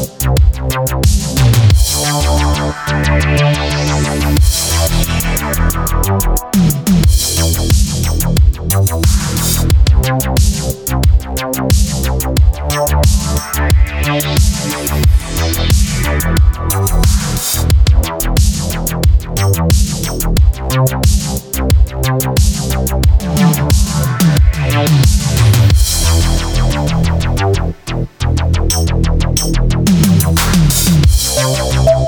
Thank you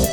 you